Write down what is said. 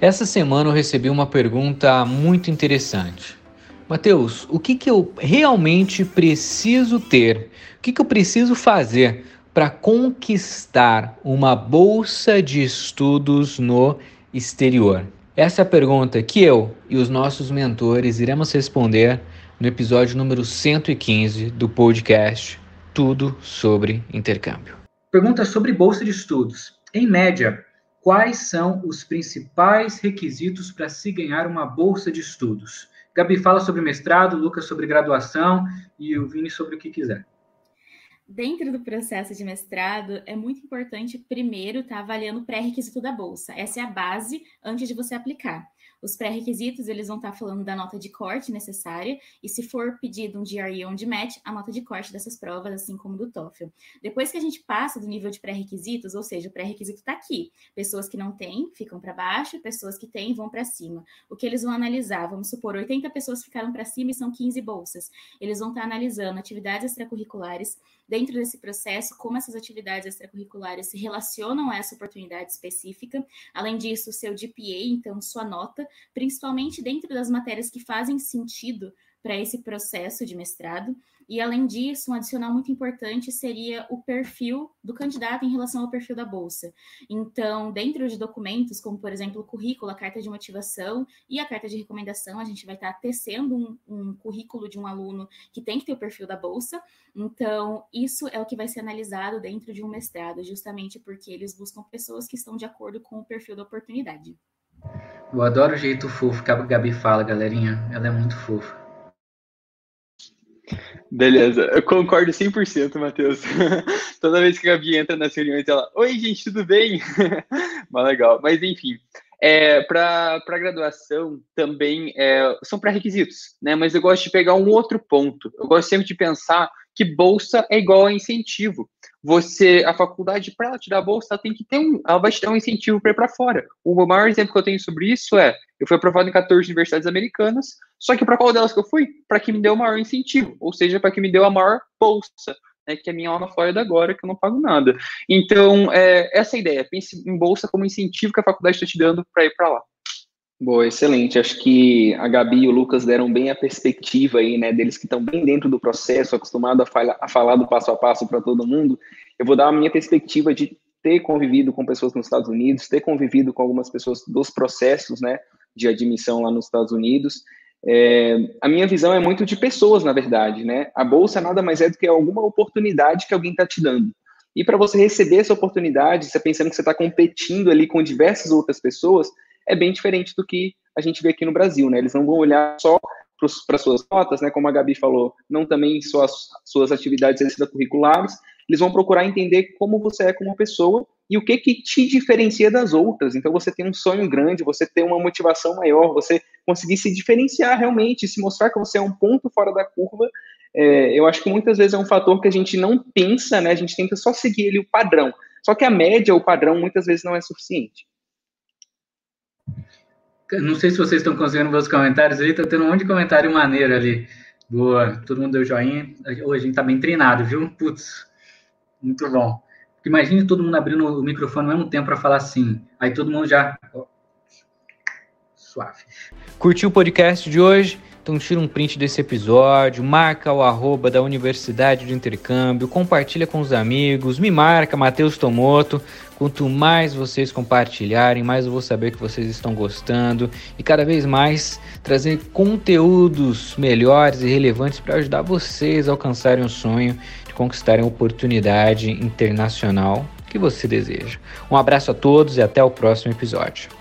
Essa semana eu recebi uma pergunta muito interessante. Mateus, o que, que eu realmente preciso ter? O que, que eu preciso fazer para conquistar uma bolsa de estudos no exterior? Essa é a pergunta que eu e os nossos mentores iremos responder no episódio número 115 do podcast Tudo sobre Intercâmbio. Pergunta sobre bolsa de estudos. Em média, quais são os principais requisitos para se ganhar uma bolsa de estudos? Gabi fala sobre mestrado, Lucas sobre graduação e o Vini sobre o que quiser. Dentro do processo de mestrado, é muito importante primeiro estar tá avaliando o pré-requisito da bolsa. Essa é a base antes de você aplicar. Os pré-requisitos, eles vão estar falando da nota de corte necessária, e se for pedido um GRE ou um DMAT, a nota de corte dessas provas, assim como do TOEFL. Depois que a gente passa do nível de pré-requisitos, ou seja, o pré-requisito está aqui. Pessoas que não têm ficam para baixo, pessoas que têm vão para cima. O que eles vão analisar, vamos supor, 80 pessoas ficaram para cima e são 15 bolsas. Eles vão estar analisando atividades extracurriculares, dentro desse processo, como essas atividades extracurriculares se relacionam a essa oportunidade específica. Além disso, seu GPA, então sua nota, principalmente dentro das matérias que fazem sentido para esse processo de mestrado. E, além disso, um adicional muito importante seria o perfil do candidato em relação ao perfil da bolsa. Então, dentro de documentos, como, por exemplo, o currículo, a carta de motivação e a carta de recomendação, a gente vai estar tecendo um, um currículo de um aluno que tem que ter o perfil da bolsa. Então, isso é o que vai ser analisado dentro de um mestrado, justamente porque eles buscam pessoas que estão de acordo com o perfil da oportunidade. Eu adoro o jeito fofo que a Gabi fala, galerinha. Ela é muito fofa. Beleza, eu concordo 100%, Matheus. Toda vez que a Gabi entra nas reuniões, ela, oi, gente, tudo bem? Mas legal. Mas, enfim, é, para graduação também é, são pré-requisitos, né? Mas eu gosto de pegar um outro ponto. Eu gosto sempre de pensar que bolsa é igual a incentivo. Você, a faculdade, para ela te dar bolsa, ela tem que ter um, ela vai te dar um incentivo para ir para fora. O maior exemplo que eu tenho sobre isso é, eu fui aprovado em 14 universidades americanas, só que para qual delas que eu fui? Para que me deu o maior incentivo, ou seja, para que me deu a maior bolsa. Né, que é a minha aula Flórida agora, que eu não pago nada. Então, é, essa é a ideia. Pense em bolsa como incentivo que a faculdade está te dando para ir para lá. Boa, excelente. Acho que a Gabi e o Lucas deram bem a perspectiva aí, né, deles que estão bem dentro do processo, acostumados a, a falar do passo a passo para todo mundo. Eu vou dar a minha perspectiva de ter convivido com pessoas nos Estados Unidos, ter convivido com algumas pessoas dos processos, né, de admissão lá nos Estados Unidos. É, a minha visão é muito de pessoas, na verdade, né? A bolsa nada mais é do que alguma oportunidade que alguém está te dando. E para você receber essa oportunidade, você pensando que você está competindo ali com diversas outras pessoas, é bem diferente do que a gente vê aqui no Brasil, né? Eles não vão olhar só para suas notas, né? Como a Gabi falou, não também só as suas atividades extracurriculares, eles vão procurar entender como você é como pessoa e o que que te diferencia das outras. Então você tem um sonho grande, você tem uma motivação maior, você conseguir se diferenciar realmente, se mostrar que você é um ponto fora da curva. É, eu acho que muitas vezes é um fator que a gente não pensa, né? A gente tenta só seguir ele o padrão. Só que a média, o padrão, muitas vezes não é suficiente. Não sei se vocês estão conseguindo ver os comentários ali, tá tendo um monte de comentário maneiro ali. Boa, todo mundo deu joinha. Hoje a gente tá bem treinado, viu? Putz, muito bom. Imagine todo mundo abrindo o microfone ao mesmo tempo para falar assim. Aí todo mundo já. Suave. Curtiu o podcast de hoje? Então tira um print desse episódio, marca o arroba da Universidade de Intercâmbio, compartilha com os amigos, me marca, Matheus Tomoto. Quanto mais vocês compartilharem, mais eu vou saber que vocês estão gostando e cada vez mais trazer conteúdos melhores e relevantes para ajudar vocês a alcançarem o sonho de conquistarem a oportunidade internacional que você deseja. Um abraço a todos e até o próximo episódio.